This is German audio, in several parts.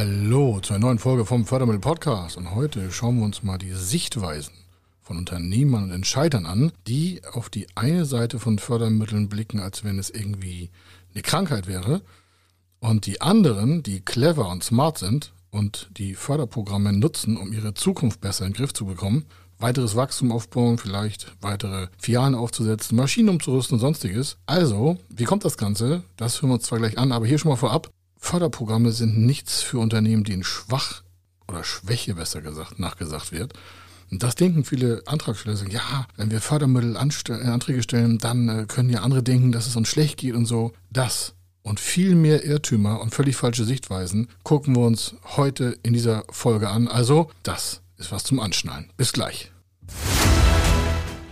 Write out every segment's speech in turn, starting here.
Hallo zu einer neuen Folge vom Fördermittel Podcast und heute schauen wir uns mal die Sichtweisen von Unternehmern und Entscheidern an, die auf die eine Seite von Fördermitteln blicken, als wenn es irgendwie eine Krankheit wäre und die anderen, die clever und smart sind und die Förderprogramme nutzen, um ihre Zukunft besser in den Griff zu bekommen, weiteres Wachstum aufbauen, vielleicht weitere Filialen aufzusetzen, Maschinen umzurüsten und sonstiges. Also, wie kommt das Ganze? Das hören wir uns zwar gleich an, aber hier schon mal vorab. Förderprogramme sind nichts für Unternehmen, denen schwach oder Schwäche besser gesagt nachgesagt wird. Und das denken viele Antragsteller, sagen, ja, wenn wir Fördermittel äh, Anträge stellen, dann äh, können ja andere denken, dass es uns schlecht geht und so. Das und viel mehr Irrtümer und völlig falsche Sichtweisen gucken wir uns heute in dieser Folge an. Also, das ist was zum Anschnallen. Bis gleich.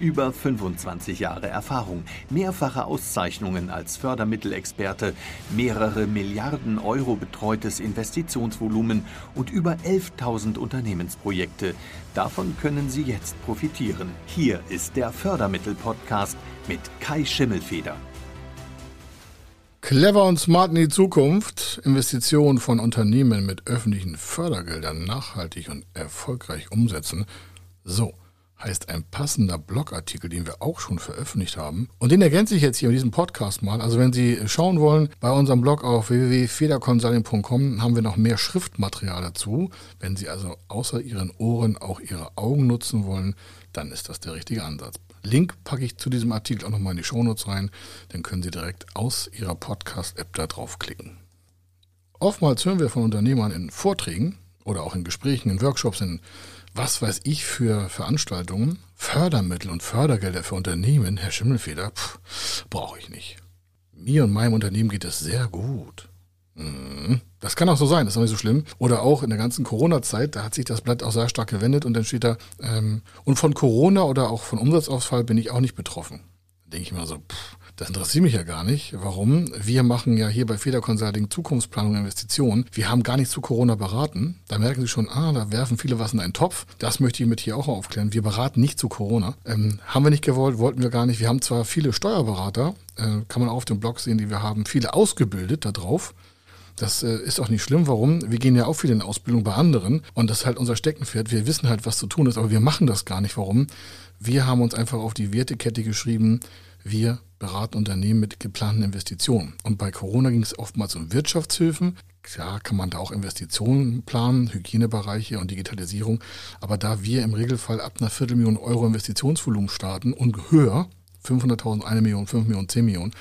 Über 25 Jahre Erfahrung, mehrfache Auszeichnungen als Fördermittelexperte, mehrere Milliarden Euro betreutes Investitionsvolumen und über 11.000 Unternehmensprojekte. Davon können Sie jetzt profitieren. Hier ist der Fördermittel-Podcast mit Kai Schimmelfeder. Clever und smart in die Zukunft. Investitionen von Unternehmen mit öffentlichen Fördergeldern nachhaltig und erfolgreich umsetzen. So heißt ein passender Blogartikel, den wir auch schon veröffentlicht haben. Und den ergänze ich jetzt hier in diesem Podcast mal. Also wenn Sie schauen wollen, bei unserem Blog auf www.federconsulting.com haben wir noch mehr Schriftmaterial dazu. Wenn Sie also außer Ihren Ohren auch Ihre Augen nutzen wollen, dann ist das der richtige Ansatz. Link packe ich zu diesem Artikel auch nochmal in die Shownotes rein. Dann können Sie direkt aus Ihrer Podcast-App da draufklicken. Oftmals hören wir von Unternehmern in Vorträgen oder auch in Gesprächen, in Workshops, in was weiß ich für Veranstaltungen, Fördermittel und Fördergelder für Unternehmen, Herr Schimmelfeder, brauche ich nicht. Mir und meinem Unternehmen geht es sehr gut. Mhm. Das kann auch so sein, das ist auch nicht so schlimm. Oder auch in der ganzen Corona-Zeit, da hat sich das Blatt auch sehr stark gewendet und dann steht da, ähm, und von Corona oder auch von Umsatzausfall bin ich auch nicht betroffen. Da denke ich mir so, pff, das interessiert mich ja gar nicht. Warum? Wir machen ja hier bei Feder Consulting Zukunftsplanung Investitionen. Wir haben gar nicht zu Corona beraten. Da merken Sie schon, ah, da werfen viele was in einen Topf. Das möchte ich mit hier auch aufklären. Wir beraten nicht zu Corona. Ähm, haben wir nicht gewollt, wollten wir gar nicht. Wir haben zwar viele Steuerberater, äh, kann man auch auf dem Blog sehen, die wir haben, viele ausgebildet darauf. Das äh, ist auch nicht schlimm. Warum? Wir gehen ja auch viel in Ausbildung bei anderen und das ist halt unser Steckenpferd. Wir wissen halt, was zu tun ist, aber wir machen das gar nicht. Warum? Wir haben uns einfach auf die Wertekette geschrieben. Wir beraten Unternehmen mit geplanten Investitionen. Und bei Corona ging es oftmals um Wirtschaftshilfen. Klar kann man da auch Investitionen planen, Hygienebereiche und Digitalisierung. Aber da wir im Regelfall ab einer Viertelmillion Euro Investitionsvolumen starten und höher, 500.000, 1 Million, 5 Millionen, 10 Millionen,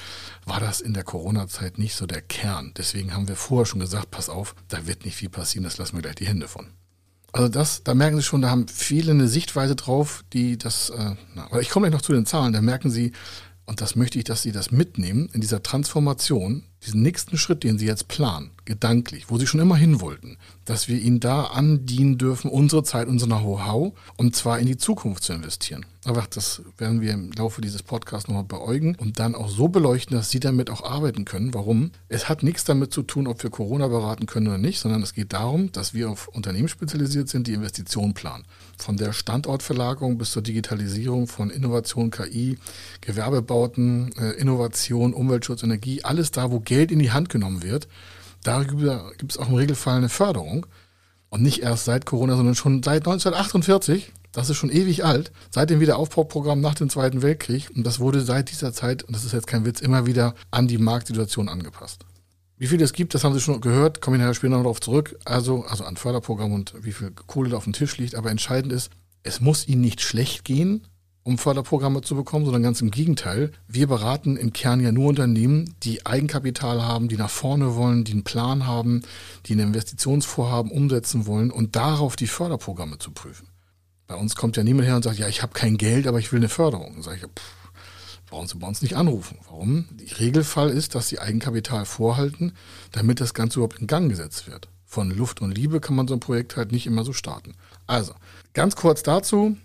war das in der Corona-Zeit nicht so der Kern. Deswegen haben wir vorher schon gesagt, pass auf, da wird nicht viel passieren, das lassen wir gleich die Hände von. Also das, da merken Sie schon, da haben viele eine Sichtweise drauf, die das, äh, na, aber ich komme gleich noch zu den Zahlen, da merken Sie, und das möchte ich, dass Sie das mitnehmen in dieser Transformation, diesen nächsten Schritt, den Sie jetzt planen, gedanklich, wo Sie schon immer hin wollten, dass wir Ihnen da andienen dürfen, unsere Zeit, unser Know-how, um zwar in die Zukunft zu investieren. Aber das werden wir im Laufe dieses Podcasts nochmal beäugen und dann auch so beleuchten, dass Sie damit auch arbeiten können. Warum? Es hat nichts damit zu tun, ob wir Corona beraten können oder nicht, sondern es geht darum, dass wir auf Unternehmen spezialisiert sind, die Investitionen planen. Von der Standortverlagerung bis zur Digitalisierung von Innovation, KI, Gewerbebauten, äh, Innovation, Umweltschutz, Energie, alles da, wo Geld in die Hand genommen wird. Darüber gibt es auch im Regelfall eine Förderung. Und nicht erst seit Corona, sondern schon seit 1948. Das ist schon ewig alt. Seit dem Wiederaufbauprogramm nach dem Zweiten Weltkrieg. Und das wurde seit dieser Zeit, und das ist jetzt kein Witz, immer wieder an die Marktsituation angepasst. Wie viel es gibt, das haben Sie schon gehört, komme ich nachher später noch darauf zurück. Also, also an Förderprogramm und wie viel Kohle da auf dem Tisch liegt. Aber entscheidend ist, es muss Ihnen nicht schlecht gehen, um Förderprogramme zu bekommen, sondern ganz im Gegenteil. Wir beraten im Kern ja nur Unternehmen, die Eigenkapital haben, die nach vorne wollen, die einen Plan haben, die ein Investitionsvorhaben umsetzen wollen und darauf die Förderprogramme zu prüfen. Bei uns kommt ja niemand her und sagt, ja, ich habe kein Geld, aber ich will eine Förderung. Sage ich, pff, brauchen Sie bei uns nicht anrufen. Warum? Der Regelfall ist, dass Sie Eigenkapital vorhalten, damit das Ganze überhaupt in Gang gesetzt wird. von Luft und Liebe kann man so ein Projekt halt nicht immer so starten. Also, ganz kurz dazu.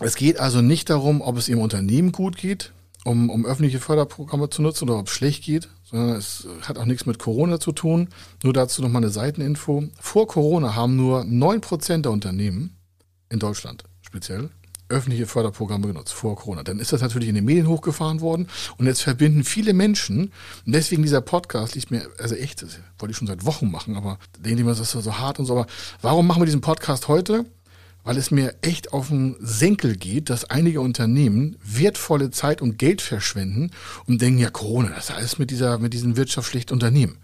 Es geht also nicht darum, ob es Ihrem Unternehmen gut geht, um, um öffentliche Förderprogramme zu nutzen oder ob es schlecht geht, sondern es hat auch nichts mit Corona zu tun. Nur dazu nochmal eine Seiteninfo. Vor Corona haben nur 9% der Unternehmen in Deutschland speziell öffentliche Förderprogramme genutzt vor Corona. Dann ist das natürlich in den Medien hochgefahren worden und jetzt verbinden viele Menschen und deswegen dieser Podcast liegt mir, also echt, das wollte ich schon seit Wochen machen, aber denke ich mir, das ist so hart und so. Aber warum machen wir diesen Podcast heute? Weil es mir echt auf den Senkel geht, dass einige Unternehmen wertvolle Zeit und Geld verschwenden und denken, ja, Corona, das alles mit dieser, mit diesen wirtschaftsschlechten Unternehmen.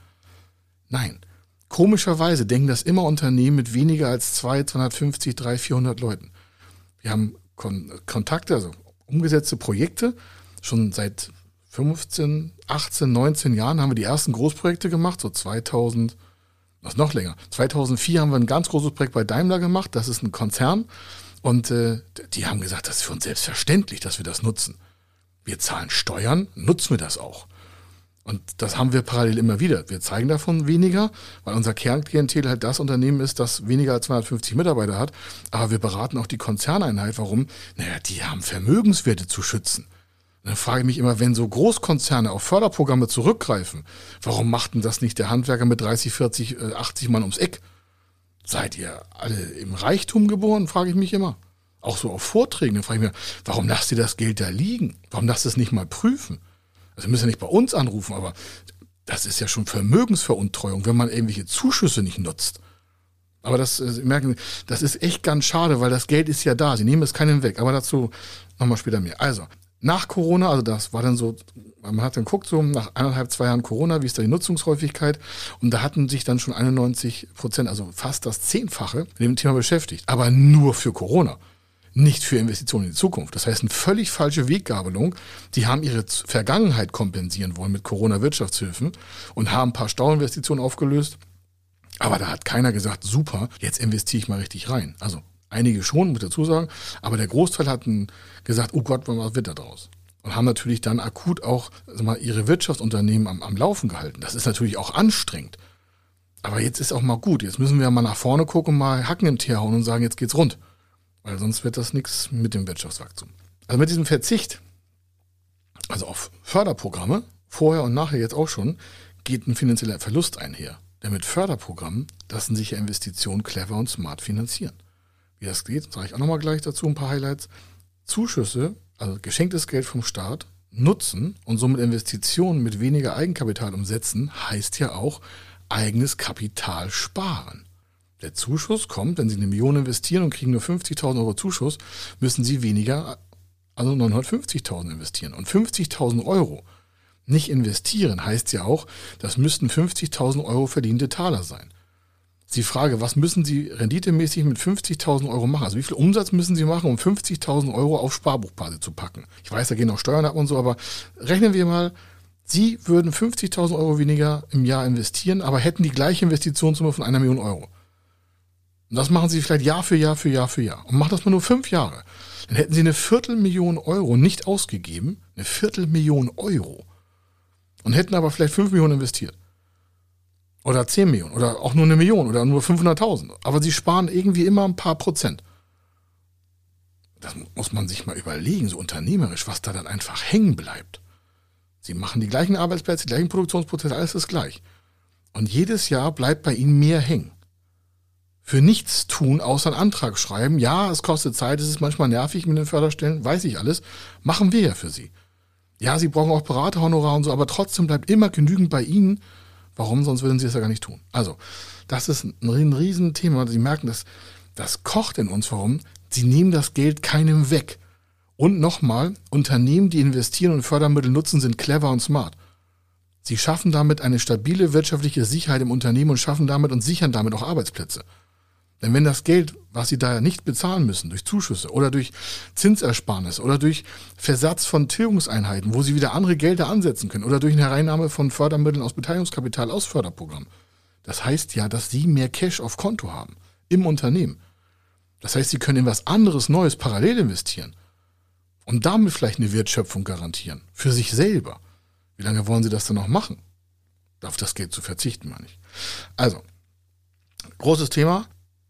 Nein. Komischerweise denken das immer Unternehmen mit weniger als 2, 250, 300, 400 Leuten. Wir haben Kon Kontakte, also umgesetzte Projekte. Schon seit 15, 18, 19 Jahren haben wir die ersten Großprojekte gemacht, so 2000, was noch länger. 2004 haben wir ein ganz großes Projekt bei Daimler gemacht, das ist ein Konzern. Und äh, die haben gesagt, das ist für uns selbstverständlich, dass wir das nutzen. Wir zahlen Steuern, nutzen wir das auch. Und das haben wir parallel immer wieder. Wir zeigen davon weniger, weil unser Kernklientel halt das Unternehmen ist, das weniger als 250 Mitarbeiter hat. Aber wir beraten auch die Konzerneinheit. Warum? Naja, die haben Vermögenswerte zu schützen. Und dann frage ich mich immer, wenn so Großkonzerne auf Förderprogramme zurückgreifen, warum macht denn das nicht der Handwerker mit 30, 40, 80 Mann ums Eck? Seid ihr alle im Reichtum geboren, frage ich mich immer. Auch so auf Vorträgen, dann frage ich mich, warum lasst ihr das Geld da liegen? Warum lasst ihr es nicht mal prüfen? Also müssen ja nicht bei uns anrufen, aber das ist ja schon Vermögensveruntreuung, wenn man irgendwelche Zuschüsse nicht nutzt. Aber das, äh, Sie merken, das ist echt ganz schade, weil das Geld ist ja da. Sie nehmen es keinem weg. Aber dazu nochmal später mehr. Also, nach Corona, also das war dann so, man hat dann geguckt, so nach eineinhalb, zwei Jahren Corona, wie ist da die Nutzungshäufigkeit? Und da hatten sich dann schon 91 Prozent, also fast das Zehnfache, mit dem Thema beschäftigt. Aber nur für Corona nicht für Investitionen in die Zukunft. Das heißt, eine völlig falsche Weggabelung. Die haben ihre Vergangenheit kompensieren wollen mit Corona-Wirtschaftshilfen und haben ein paar Stauinvestitionen aufgelöst. Aber da hat keiner gesagt, super, jetzt investiere ich mal richtig rein. Also einige schon, muss ich dazu sagen, aber der Großteil hatten gesagt, oh Gott, was wird da draus? Und haben natürlich dann akut auch mal, ihre Wirtschaftsunternehmen am, am Laufen gehalten. Das ist natürlich auch anstrengend. Aber jetzt ist auch mal gut. Jetzt müssen wir mal nach vorne gucken, mal Hacken im Teer hauen und sagen, jetzt geht's rund. Weil sonst wird das nichts mit dem Wirtschaftswachstum. Also mit diesem Verzicht, also auf Förderprogramme, vorher und nachher jetzt auch schon, geht ein finanzieller Verlust einher. Denn mit Förderprogrammen lassen sich ja Investitionen clever und smart finanzieren. Wie das geht, sage ich auch nochmal gleich dazu ein paar Highlights. Zuschüsse, also geschenktes Geld vom Staat, nutzen und somit Investitionen mit weniger Eigenkapital umsetzen, heißt ja auch eigenes Kapital sparen. Der Zuschuss kommt, wenn Sie eine Million investieren und kriegen nur 50.000 Euro Zuschuss, müssen Sie weniger, also 950.000 investieren. Und 50.000 Euro nicht investieren heißt ja auch, das müssten 50.000 Euro verdiente Taler sein. Die Frage, was müssen Sie renditemäßig mit 50.000 Euro machen? Also wie viel Umsatz müssen Sie machen, um 50.000 Euro auf Sparbuchbasis zu packen? Ich weiß, da gehen auch Steuern ab und so, aber rechnen wir mal, Sie würden 50.000 Euro weniger im Jahr investieren, aber hätten die gleiche Investitionssumme von einer Million Euro. Und das machen sie vielleicht Jahr für Jahr für Jahr für Jahr. Und machen das mal nur fünf Jahre. Dann hätten sie eine Viertelmillion Euro nicht ausgegeben. Eine Viertelmillion Euro. Und hätten aber vielleicht fünf Millionen investiert. Oder zehn Millionen. Oder auch nur eine Million. Oder nur 500.000. Aber sie sparen irgendwie immer ein paar Prozent. Das muss man sich mal überlegen, so unternehmerisch, was da dann einfach hängen bleibt. Sie machen die gleichen Arbeitsplätze, die gleichen Produktionsprozesse, alles ist gleich. Und jedes Jahr bleibt bei ihnen mehr hängen für nichts tun, außer einen Antrag schreiben. Ja, es kostet Zeit, es ist manchmal nervig mit den Förderstellen, weiß ich alles. Machen wir ja für Sie. Ja, Sie brauchen auch Beraterhonorar und so, aber trotzdem bleibt immer genügend bei Ihnen. Warum? Sonst würden Sie es ja gar nicht tun. Also, das ist ein Riesenthema. Sie merken, dass das kocht in uns. Warum? Sie nehmen das Geld keinem weg. Und nochmal, Unternehmen, die investieren und Fördermittel nutzen, sind clever und smart. Sie schaffen damit eine stabile wirtschaftliche Sicherheit im Unternehmen und schaffen damit und sichern damit auch Arbeitsplätze. Denn wenn das Geld, was sie da nicht bezahlen müssen, durch Zuschüsse oder durch Zinsersparnis oder durch Versatz von Tilgungseinheiten, wo sie wieder andere Gelder ansetzen können oder durch eine Hereinnahme von Fördermitteln aus Beteiligungskapital aus Förderprogramm, das heißt ja, dass sie mehr Cash auf Konto haben im Unternehmen. Das heißt, sie können in was anderes Neues parallel investieren und damit vielleicht eine Wertschöpfung garantieren. Für sich selber. Wie lange wollen sie das denn noch machen? Auf das Geld zu verzichten, meine ich. Also, Großes Thema.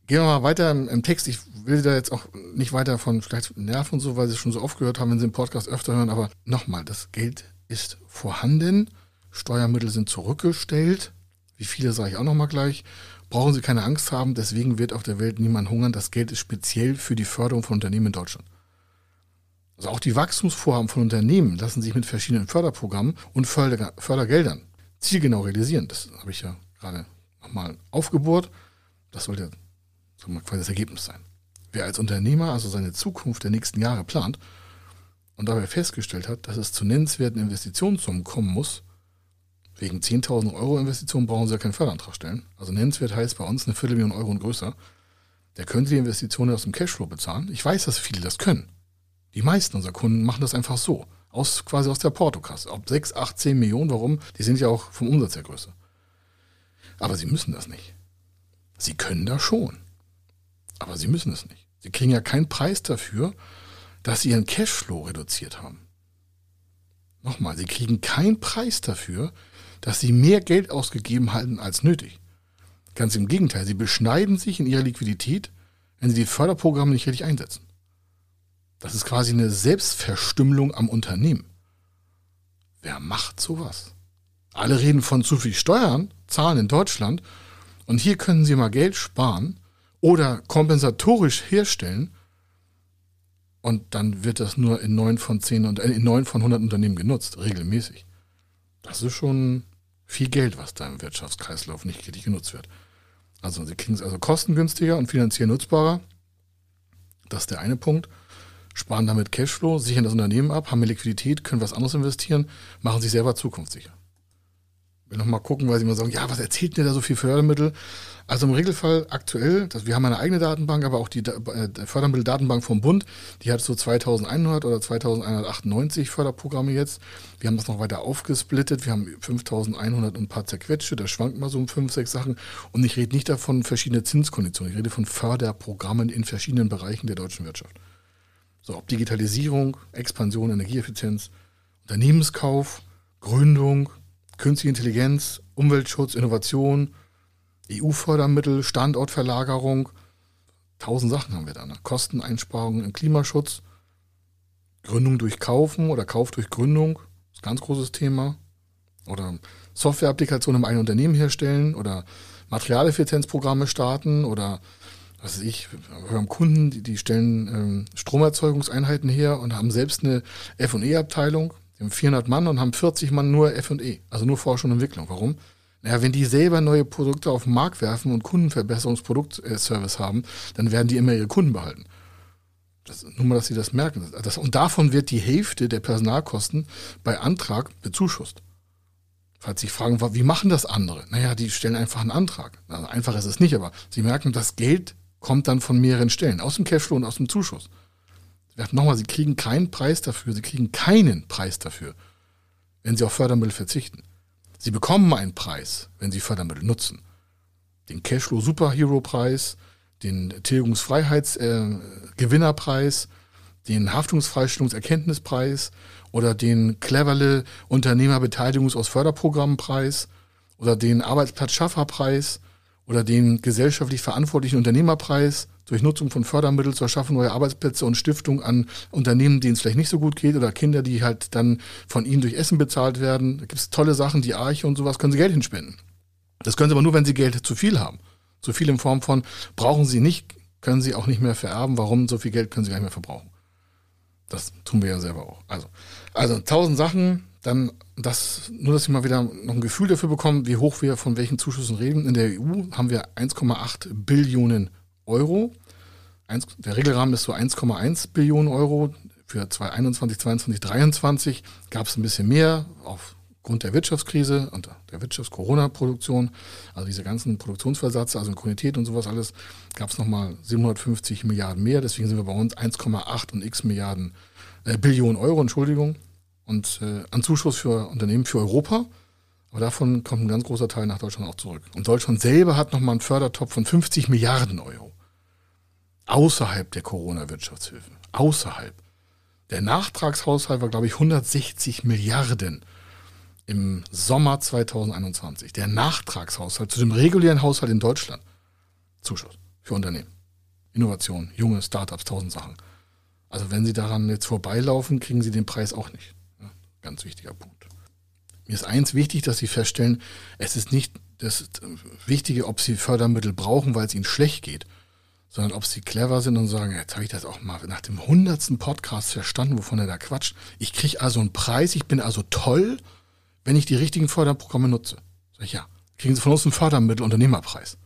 Gehen wir mal weiter im, Text. Ich will da jetzt auch nicht weiter von vielleicht nerven und so, weil Sie es schon so oft gehört haben, wenn Sie den Podcast öfter hören. Aber nochmal, das Geld ist vorhanden. Steuermittel sind zurückgestellt. Wie viele sage ich auch nochmal gleich. Brauchen Sie keine Angst haben. Deswegen wird auf der Welt niemand hungern. Das Geld ist speziell für die Förderung von Unternehmen in Deutschland. Also auch die Wachstumsvorhaben von Unternehmen lassen sich mit verschiedenen Förderprogrammen und Förder Fördergeldern zielgenau realisieren. Das habe ich ja gerade nochmal aufgebohrt. Das sollte quasi das Ergebnis sein. Wer als Unternehmer also seine Zukunft der nächsten Jahre plant und dabei festgestellt hat, dass es zu nennenswerten Investitionssummen kommen muss, wegen 10.000 Euro Investitionen brauchen Sie ja keinen Förderantrag stellen. Also nennenswert heißt bei uns eine Viertelmillion Euro und größer. Der könnte die Investitionen aus dem Cashflow bezahlen. Ich weiß, dass viele das können. Die meisten unserer Kunden machen das einfach so. Aus, quasi aus der Portokasse. Ob 6, 8, 10 Millionen, warum? Die sind ja auch vom Umsatz her größer. Aber sie müssen das nicht. Sie können das schon. Aber sie müssen es nicht. Sie kriegen ja keinen Preis dafür, dass sie ihren Cashflow reduziert haben. Nochmal, sie kriegen keinen Preis dafür, dass sie mehr Geld ausgegeben halten als nötig. Ganz im Gegenteil, sie beschneiden sich in ihrer Liquidität, wenn sie die Förderprogramme nicht richtig einsetzen. Das ist quasi eine Selbstverstümmelung am Unternehmen. Wer macht sowas? Alle reden von zu viel Steuern, zahlen in Deutschland und hier können sie mal Geld sparen oder kompensatorisch herstellen und dann wird das nur in neun von zehn und äh, in neun von hundert Unternehmen genutzt, regelmäßig. Das ist schon viel Geld, was da im Wirtschaftskreislauf nicht richtig genutzt wird. Also sie kriegen es also kostengünstiger und finanziell nutzbarer. Das ist der eine Punkt. Sparen damit Cashflow, sichern das Unternehmen ab, haben mehr Liquidität, können was anderes investieren, machen sich selber zukunftssicher will noch mal gucken, weil sie immer sagen, ja, was erzählt denn da so viel Fördermittel? Also im Regelfall aktuell, das, wir haben eine eigene Datenbank, aber auch die äh, Fördermitteldatenbank vom Bund, die hat so 2100 oder 2198 Förderprogramme jetzt. Wir haben das noch weiter aufgesplittet. Wir haben 5100 und ein paar zerquetschte. Da schwankt mal so um fünf, sechs Sachen. Und ich rede nicht davon verschiedene Zinskonditionen. Ich rede von Förderprogrammen in verschiedenen Bereichen der deutschen Wirtschaft. So, ob Digitalisierung, Expansion, Energieeffizienz, Unternehmenskauf, Gründung, Künstliche Intelligenz, Umweltschutz, Innovation, EU-Fördermittel, Standortverlagerung. Tausend Sachen haben wir da. Ne? Kosteneinsparungen im Klimaschutz, Gründung durch Kaufen oder Kauf durch Gründung, ist ein ganz großes Thema. Oder Softwareapplikationen im eigenen Unternehmen herstellen oder Materialeffizienzprogramme starten oder was weiß ich, wir haben Kunden, die, die stellen ähm, Stromerzeugungseinheiten her und haben selbst eine F&E-Abteilung. Die haben 400 Mann und haben 40 Mann nur F&E, also nur Forschung und Entwicklung. Warum? Naja, wenn die selber neue Produkte auf den Markt werfen und Kundenverbesserungsproduktservice haben, dann werden die immer ihre Kunden behalten. Das, nur mal, dass sie das merken. Das, und davon wird die Hälfte der Personalkosten bei Antrag bezuschusst. Falls Sie fragen, wie machen das andere? Naja, die stellen einfach einen Antrag. Also einfach ist es nicht, aber sie merken, das Geld kommt dann von mehreren Stellen, aus dem Cashflow und aus dem Zuschuss nochmal, Sie kriegen keinen Preis dafür, Sie kriegen keinen Preis dafür, wenn Sie auf Fördermittel verzichten. Sie bekommen einen Preis, wenn Sie Fördermittel nutzen. Den Cashflow Superhero Preis, den Tilgungsfreiheitsgewinnerpreis, äh, den Haftungsfreistellungserkenntnispreis oder den Cleverle Unternehmerbeteiligungs- aus Förderprogrammenpreis oder den Arbeitsplatzschafferpreis oder den gesellschaftlich verantwortlichen Unternehmerpreis durch Nutzung von Fördermitteln zur Schaffung neuer Arbeitsplätze und Stiftung an Unternehmen, denen es vielleicht nicht so gut geht oder Kinder, die halt dann von ihnen durch Essen bezahlt werden. Da gibt es tolle Sachen, die Arche und sowas, können sie Geld hinspenden. Das können sie aber nur, wenn sie Geld zu viel haben. Zu viel in Form von, brauchen sie nicht, können sie auch nicht mehr vererben. Warum? So viel Geld können sie gar nicht mehr verbrauchen. Das tun wir ja selber auch. Also, also tausend Sachen, dann das, nur dass ich mal wieder noch ein Gefühl dafür bekomme, wie hoch wir von welchen Zuschüssen reden. In der EU haben wir 1,8 Billionen Euro. der Regelrahmen ist so 1,1 Billionen Euro. Für 2021, 2022, 2023 gab es ein bisschen mehr aufgrund der Wirtschaftskrise und der Wirtschafts-Corona-Produktion. Also diese ganzen Produktionsversätze, also Synchronität und sowas alles, gab es nochmal 750 Milliarden mehr. Deswegen sind wir bei uns 1,8 und x Milliarden äh, Billionen Euro, Entschuldigung. Und äh, an Zuschuss für Unternehmen für Europa. Aber davon kommt ein ganz großer Teil nach Deutschland auch zurück. Und Deutschland selber hat nochmal einen Fördertopf von 50 Milliarden Euro außerhalb der Corona-Wirtschaftshilfe. Außerhalb. Der Nachtragshaushalt war, glaube ich, 160 Milliarden im Sommer 2021. Der Nachtragshaushalt zu dem regulären Haushalt in Deutschland. Zuschuss für Unternehmen. Innovation, junge Startups, tausend Sachen. Also wenn Sie daran jetzt vorbeilaufen, kriegen Sie den Preis auch nicht. Ja, ganz wichtiger Punkt. Mir ist eins wichtig, dass Sie feststellen, es ist nicht das Wichtige, ob Sie Fördermittel brauchen, weil es Ihnen schlecht geht, sondern ob Sie clever sind und sagen, jetzt habe ich das auch mal nach dem hundertsten Podcast verstanden, wovon er da quatscht. Ich kriege also einen Preis, ich bin also toll, wenn ich die richtigen Förderprogramme nutze. Sag ich, ja, kriegen Sie von uns einen Fördermittel Unternehmerpreis.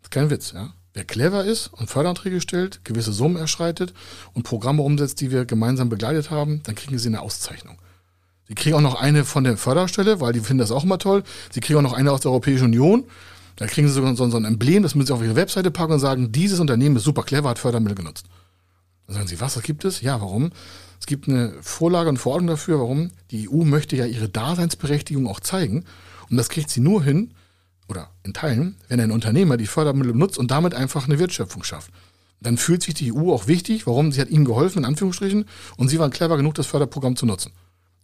Das ist kein Witz, ja. Wer clever ist und Förderanträge stellt, gewisse Summen erschreitet und Programme umsetzt, die wir gemeinsam begleitet haben, dann kriegen Sie eine Auszeichnung. Sie kriegen auch noch eine von der Förderstelle, weil die finden das auch immer toll. Sie kriegen auch noch eine aus der Europäischen Union. Da kriegen Sie sogar so, ein Emblem, das müssen Sie auf Ihre Webseite packen und sagen, dieses Unternehmen ist super clever, hat Fördermittel genutzt. Dann sagen Sie, was, was gibt es? Ja, warum? Es gibt eine Vorlage und Verordnung dafür, warum? Die EU möchte ja ihre Daseinsberechtigung auch zeigen. Und das kriegt sie nur hin, oder in Teilen, wenn ein Unternehmer die Fördermittel benutzt und damit einfach eine Wertschöpfung schafft. Dann fühlt sich die EU auch wichtig, warum? Sie hat ihnen geholfen, in Anführungsstrichen, und sie waren clever genug, das Förderprogramm zu nutzen.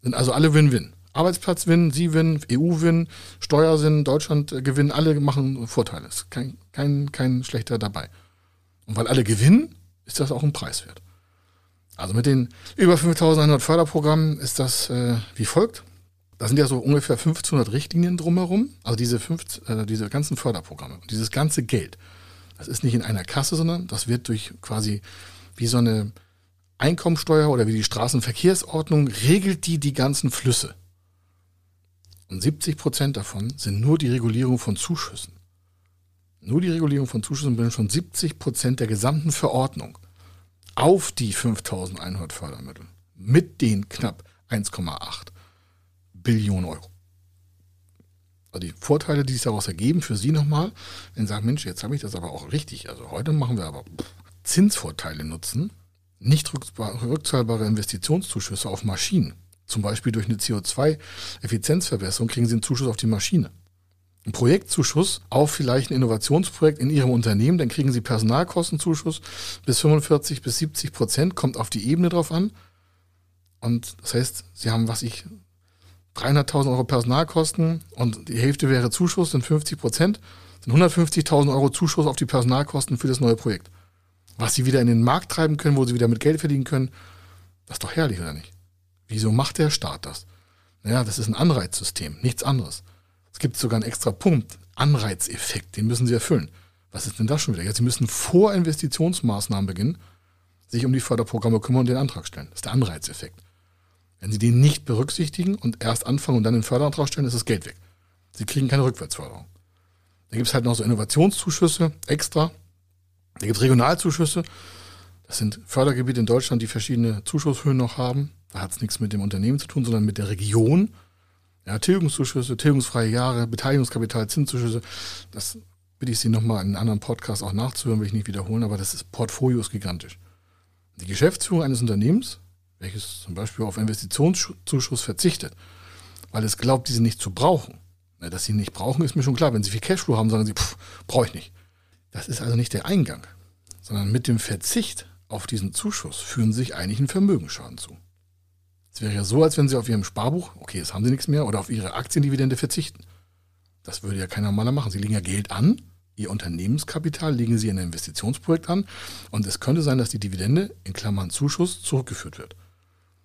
Sind also alle Win-Win. Arbeitsplatz Win, Sie Win, EU Win, Steuer Win, Deutschland gewinnen, alle machen Vorteile. Ist kein, kein, kein schlechter dabei. Und weil alle gewinnen, ist das auch ein Preis wert. Also mit den über 5100 Förderprogrammen ist das äh, wie folgt. Da sind ja so ungefähr 1500 Richtlinien drumherum, also diese, fünf, äh, diese ganzen Förderprogramme. Und dieses ganze Geld, das ist nicht in einer Kasse, sondern das wird durch quasi wie so eine Einkommensteuer oder wie die Straßenverkehrsordnung regelt die die ganzen Flüsse. Und 70 Prozent davon sind nur die Regulierung von Zuschüssen. Nur die Regulierung von Zuschüssen bilden schon 70 Prozent der gesamten Verordnung auf die 5100 Fördermittel mit den knapp 1,8 Billionen Euro. Also die Vorteile, die sich daraus ergeben, für Sie nochmal, wenn Sie sagen, Mensch, jetzt habe ich das aber auch richtig. Also heute machen wir aber Zinsvorteile nutzen, nicht rückzahlbare Investitionszuschüsse auf Maschinen. Zum Beispiel durch eine CO2-Effizienzverbesserung kriegen Sie einen Zuschuss auf die Maschine. Ein Projektzuschuss auf vielleicht ein Innovationsprojekt in Ihrem Unternehmen, dann kriegen Sie Personalkostenzuschuss bis 45 bis 70 Prozent, kommt auf die Ebene drauf an. Und das heißt, Sie haben, was ich, 300.000 Euro Personalkosten und die Hälfte wäre Zuschuss, sind 50 Prozent, sind 150.000 Euro Zuschuss auf die Personalkosten für das neue Projekt. Was Sie wieder in den Markt treiben können, wo Sie wieder mit Geld verdienen können, das ist doch herrlich, oder nicht? Wieso macht der Staat das? Naja, das ist ein Anreizsystem, nichts anderes. Es gibt sogar einen extra Punkt, Anreizeffekt, den müssen Sie erfüllen. Was ist denn das schon wieder? Ja, Sie müssen vor Investitionsmaßnahmen beginnen, sich um die Förderprogramme kümmern und den Antrag stellen. Das ist der Anreizeffekt. Wenn Sie den nicht berücksichtigen und erst anfangen und dann den Förderantrag stellen, ist das Geld weg. Sie kriegen keine Rückwärtsförderung. Da gibt es halt noch so Innovationszuschüsse extra. Da gibt es Regionalzuschüsse. Das sind Fördergebiete in Deutschland, die verschiedene Zuschusshöhen noch haben. Da hat es nichts mit dem Unternehmen zu tun, sondern mit der Region. Ja, Tilgungszuschüsse, tilgungsfreie Jahre, Beteiligungskapital, Zinszuschüsse. Das bitte ich Sie nochmal in einem anderen Podcast auch nachzuhören, will ich nicht wiederholen, aber das ist, Portfolio ist gigantisch. Die Geschäftsführung eines Unternehmens, welches zum Beispiel auf Investitionszuschuss verzichtet, weil es glaubt, diese nicht zu brauchen. Dass sie nicht brauchen, ist mir schon klar. Wenn sie viel Cashflow haben, sagen sie, brauche ich nicht. Das ist also nicht der Eingang, sondern mit dem Verzicht auf diesen Zuschuss führen sich eigentlich einen Vermögensschaden zu. Es wäre ja so, als wenn Sie auf Ihrem Sparbuch, okay, jetzt haben Sie nichts mehr, oder auf Ihre Aktiendividende verzichten. Das würde ja kein normaler machen. Sie legen ja Geld an, Ihr Unternehmenskapital legen Sie in ein Investitionsprojekt an und es könnte sein, dass die Dividende in Klammern Zuschuss zurückgeführt wird.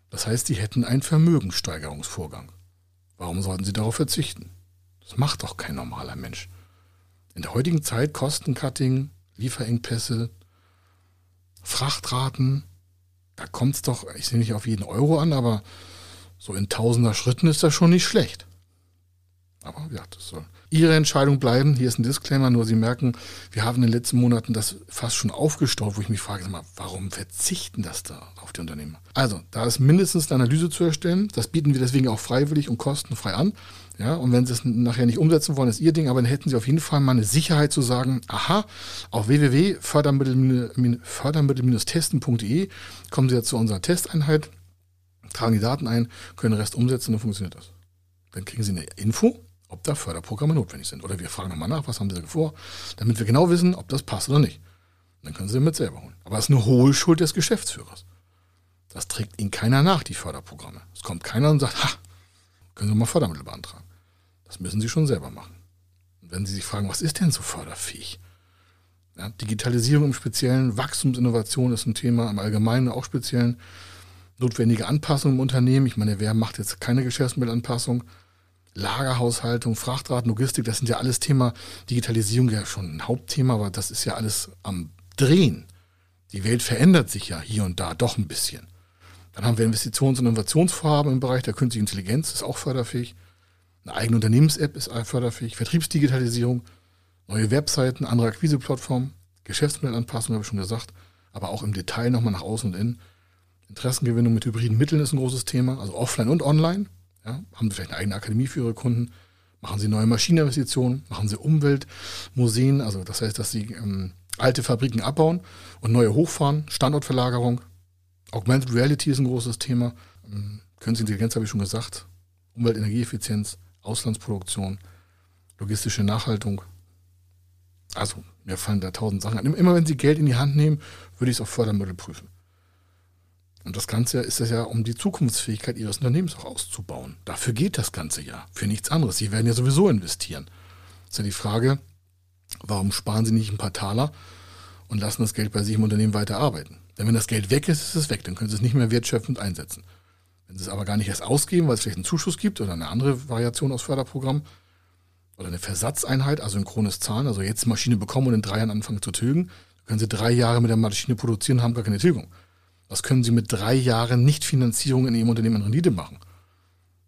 Das heißt, Sie hätten einen Vermögenssteigerungsvorgang. Warum sollten Sie darauf verzichten? Das macht doch kein normaler Mensch. In der heutigen Zeit Kostencutting, Lieferengpässe, Frachtraten, da kommt es doch, ich sehe nicht auf jeden Euro an, aber so in tausender Schritten ist das schon nicht schlecht. Aber ja, das soll Ihre Entscheidung bleiben. Hier ist ein Disclaimer, nur Sie merken, wir haben in den letzten Monaten das fast schon aufgestaut, wo ich mich frage, warum verzichten das da auf die Unternehmen? Also, da ist mindestens eine Analyse zu erstellen. Das bieten wir deswegen auch freiwillig und kostenfrei an. Ja, und wenn Sie es nachher nicht umsetzen wollen, ist Ihr Ding, aber dann hätten Sie auf jeden Fall mal eine Sicherheit zu sagen, aha, auf www.fördermittel-testen.de kommen Sie jetzt zu unserer Testeinheit, tragen die Daten ein, können den Rest umsetzen und dann funktioniert das. Dann kriegen Sie eine Info, ob da Förderprogramme notwendig sind. Oder wir fragen nochmal nach, was haben Sie vor, damit wir genau wissen, ob das passt oder nicht. dann können Sie damit selber holen. Aber das ist eine hohe Schuld des Geschäftsführers. Das trägt Ihnen keiner nach, die Förderprogramme. Es kommt keiner und sagt, ha, können Sie mal Fördermittel beantragen. Das müssen Sie schon selber machen. Und wenn Sie sich fragen, was ist denn so förderfähig? Ja, Digitalisierung im Speziellen, Wachstumsinnovation ist ein Thema, im Allgemeinen auch speziellen. Notwendige Anpassungen im Unternehmen. Ich meine, wer macht jetzt keine Geschäftsmittelanpassung? Lagerhaushaltung, Frachtraten, Logistik, das sind ja alles Thema. Digitalisierung ja schon ein Hauptthema, aber das ist ja alles am Drehen. Die Welt verändert sich ja hier und da doch ein bisschen. Dann haben wir Investitions- und Innovationsvorhaben im Bereich der künstlichen Intelligenz, ist auch förderfähig. Eine eigene Unternehmens-App ist förderfähig. Vertriebsdigitalisierung, neue Webseiten, andere Akquiseplattformen, Geschäftsmodellanpassung, habe ich schon gesagt, aber auch im Detail nochmal nach außen und innen. Interessengewinnung mit hybriden Mitteln ist ein großes Thema, also offline und online. Ja, haben Sie vielleicht eine eigene Akademie für Ihre Kunden? Machen Sie neue Maschineninvestitionen? Machen Sie Umweltmuseen? Also das heißt, dass Sie ähm, alte Fabriken abbauen und neue hochfahren, Standortverlagerung. Augmented Reality ist ein großes Thema. Ähm, Künstliche Intelligenz habe ich schon gesagt. Umwelt, Energieeffizienz, Auslandsproduktion, logistische Nachhaltung. Also, mir fallen da tausend Sachen an. Immer wenn Sie Geld in die Hand nehmen, würde ich es auf Fördermittel prüfen. Und das Ganze ist es ja, um die Zukunftsfähigkeit Ihres Unternehmens auch auszubauen. Dafür geht das Ganze ja. Für nichts anderes. Sie werden ja sowieso investieren. Das ist ja die Frage, warum sparen Sie nicht ein paar Taler und lassen das Geld bei sich im Unternehmen weiter arbeiten? Denn wenn das Geld weg ist, ist es weg. Dann können Sie es nicht mehr wertschöpfend einsetzen. Wenn Sie es aber gar nicht erst ausgeben, weil es vielleicht einen Zuschuss gibt oder eine andere Variation aus Förderprogramm oder eine Versatzeinheit, also synchrones Zahlen, also jetzt Maschine bekommen und in drei Jahren anfangen zu tilgen, können Sie drei Jahre mit der Maschine produzieren und haben gar keine Tilgung. Was können Sie mit drei Jahren Nichtfinanzierung in Ihrem Unternehmen an Rendite machen?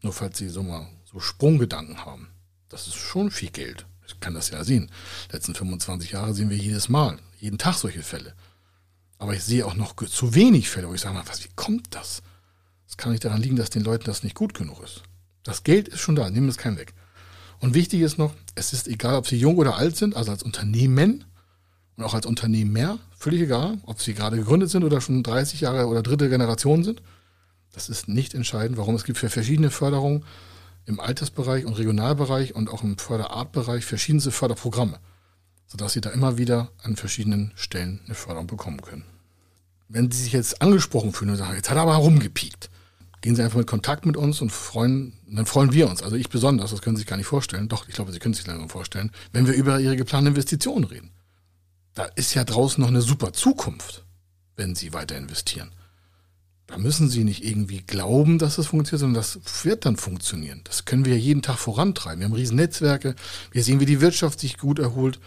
Nur falls Sie so mal so Sprunggedanken haben. Das ist schon viel Geld. Ich kann das ja sehen. Die letzten 25 Jahre sehen wir jedes Mal, jeden Tag solche Fälle. Aber ich sehe auch noch zu wenig Fälle, wo ich sage, was, wie kommt das? Das kann nicht daran liegen, dass den Leuten das nicht gut genug ist. Das Geld ist schon da, nehmen es keinen weg. Und wichtig ist noch, es ist egal, ob Sie jung oder alt sind, also als Unternehmen und auch als Unternehmer, völlig egal, ob sie gerade gegründet sind oder schon 30 Jahre oder dritte Generation sind. Das ist nicht entscheidend. Warum? Es gibt für verschiedene Förderungen im Altersbereich und Regionalbereich und auch im Förderartbereich verschiedenste Förderprogramme, sodass sie da immer wieder an verschiedenen Stellen eine Förderung bekommen können. Wenn Sie sich jetzt angesprochen fühlen und sagen, jetzt hat er aber rumgepiekt, gehen Sie einfach mit Kontakt mit uns und freuen, dann freuen wir uns. Also ich besonders, das können Sie sich gar nicht vorstellen. Doch, ich glaube, Sie können sich langsam vorstellen, wenn wir über Ihre geplanten Investitionen reden da ist ja draußen noch eine super Zukunft, wenn Sie weiter investieren. Da müssen Sie nicht irgendwie glauben, dass das funktioniert, sondern das wird dann funktionieren. Das können wir ja jeden Tag vorantreiben. Wir haben riesen Netzwerke, wir sehen, wie die Wirtschaft sich gut erholt.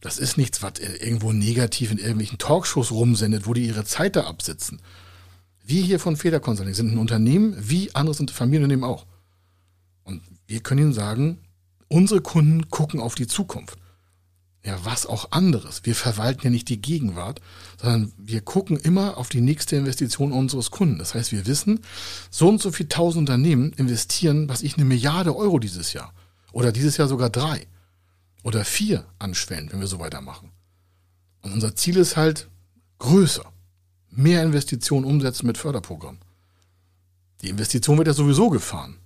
Das ist nichts, was irgendwo negativ in irgendwelchen Talkshows rumsendet, wo die ihre Zeit da absitzen. Wir hier von Feder Consulting sind ein Unternehmen, wie andere sind Familienunternehmen auch. Und wir können Ihnen sagen, unsere Kunden gucken auf die Zukunft ja, was auch anderes. Wir verwalten ja nicht die Gegenwart, sondern wir gucken immer auf die nächste Investition unseres Kunden. Das heißt, wir wissen, so und so viel tausend Unternehmen investieren, was ich, eine Milliarde Euro dieses Jahr. Oder dieses Jahr sogar drei. Oder vier anschwellen, wenn wir so weitermachen. Und unser Ziel ist halt größer. Mehr Investitionen umsetzen mit Förderprogramm. Die Investition wird ja sowieso gefahren.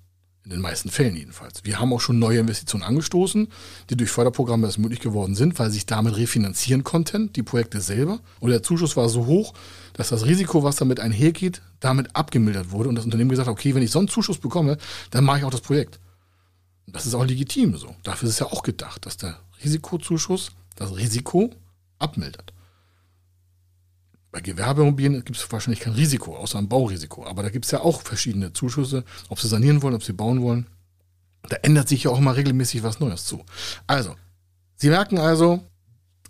In den meisten Fällen jedenfalls. Wir haben auch schon neue Investitionen angestoßen, die durch Förderprogramme erst möglich geworden sind, weil sich damit refinanzieren konnten, die Projekte selber. Und der Zuschuss war so hoch, dass das Risiko, was damit einhergeht, damit abgemildert wurde und das Unternehmen gesagt hat, okay, wenn ich so einen Zuschuss bekomme, dann mache ich auch das Projekt. Und das ist auch legitim so. Dafür ist es ja auch gedacht, dass der Risikozuschuss das Risiko abmildert. Bei Gewerbeimmobilien gibt es wahrscheinlich kein Risiko, außer ein Baurisiko. Aber da gibt es ja auch verschiedene Zuschüsse, ob sie sanieren wollen, ob sie bauen wollen. Da ändert sich ja auch mal regelmäßig was Neues zu. Also, Sie merken also,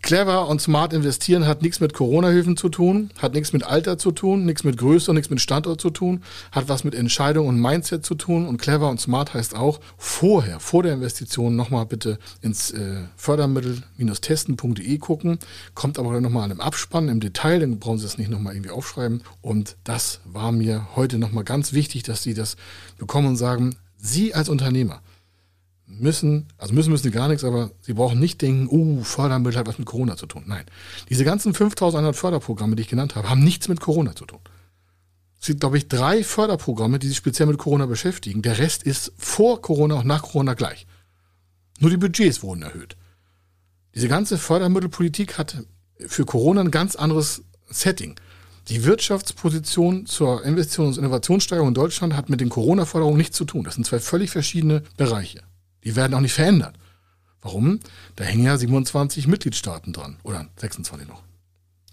Clever und smart investieren hat nichts mit Corona-Hilfen zu tun, hat nichts mit Alter zu tun, nichts mit Größe, nichts mit Standort zu tun, hat was mit Entscheidung und Mindset zu tun. Und clever und smart heißt auch vorher, vor der Investition nochmal bitte ins äh, Fördermittel-testen.de gucken. Kommt aber nochmal im Abspann, im Detail, dann brauchen Sie es nicht nochmal irgendwie aufschreiben. Und das war mir heute nochmal ganz wichtig, dass Sie das bekommen und sagen, Sie als Unternehmer, müssen, also müssen müssen sie gar nichts, aber sie brauchen nicht denken, uh, Fördermittel hat was mit Corona zu tun. Nein. Diese ganzen 5100 Förderprogramme, die ich genannt habe, haben nichts mit Corona zu tun. Es gibt, glaube ich, drei Förderprogramme, die sich speziell mit Corona beschäftigen. Der Rest ist vor Corona und nach Corona gleich. Nur die Budgets wurden erhöht. Diese ganze Fördermittelpolitik hat für Corona ein ganz anderes Setting. Die Wirtschaftsposition zur Investitions- und Innovationssteigerung in Deutschland hat mit den Corona-Förderungen nichts zu tun. Das sind zwei völlig verschiedene Bereiche. Die werden auch nicht verändert. Warum? Da hängen ja 27 Mitgliedstaaten dran oder 26 noch.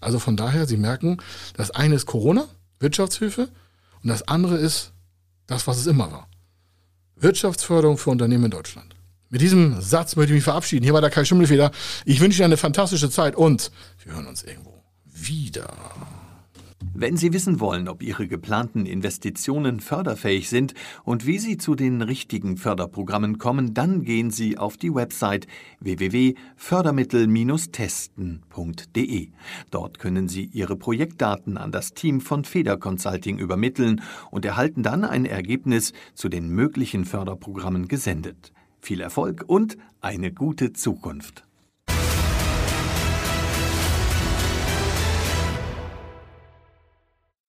Also von daher, Sie merken, das eine ist Corona, Wirtschaftshilfe, und das andere ist das, was es immer war. Wirtschaftsförderung für Unternehmen in Deutschland. Mit diesem Satz möchte ich mich verabschieden. Hier war der Kai Schimmelfeder. Ich wünsche Ihnen eine fantastische Zeit und wir hören uns irgendwo wieder. Wenn Sie wissen wollen, ob Ihre geplanten Investitionen förderfähig sind und wie Sie zu den richtigen Förderprogrammen kommen, dann gehen Sie auf die Website www.fördermittel-testen.de. Dort können Sie Ihre Projektdaten an das Team von Feder Consulting übermitteln und erhalten dann ein Ergebnis zu den möglichen Förderprogrammen gesendet. Viel Erfolg und eine gute Zukunft.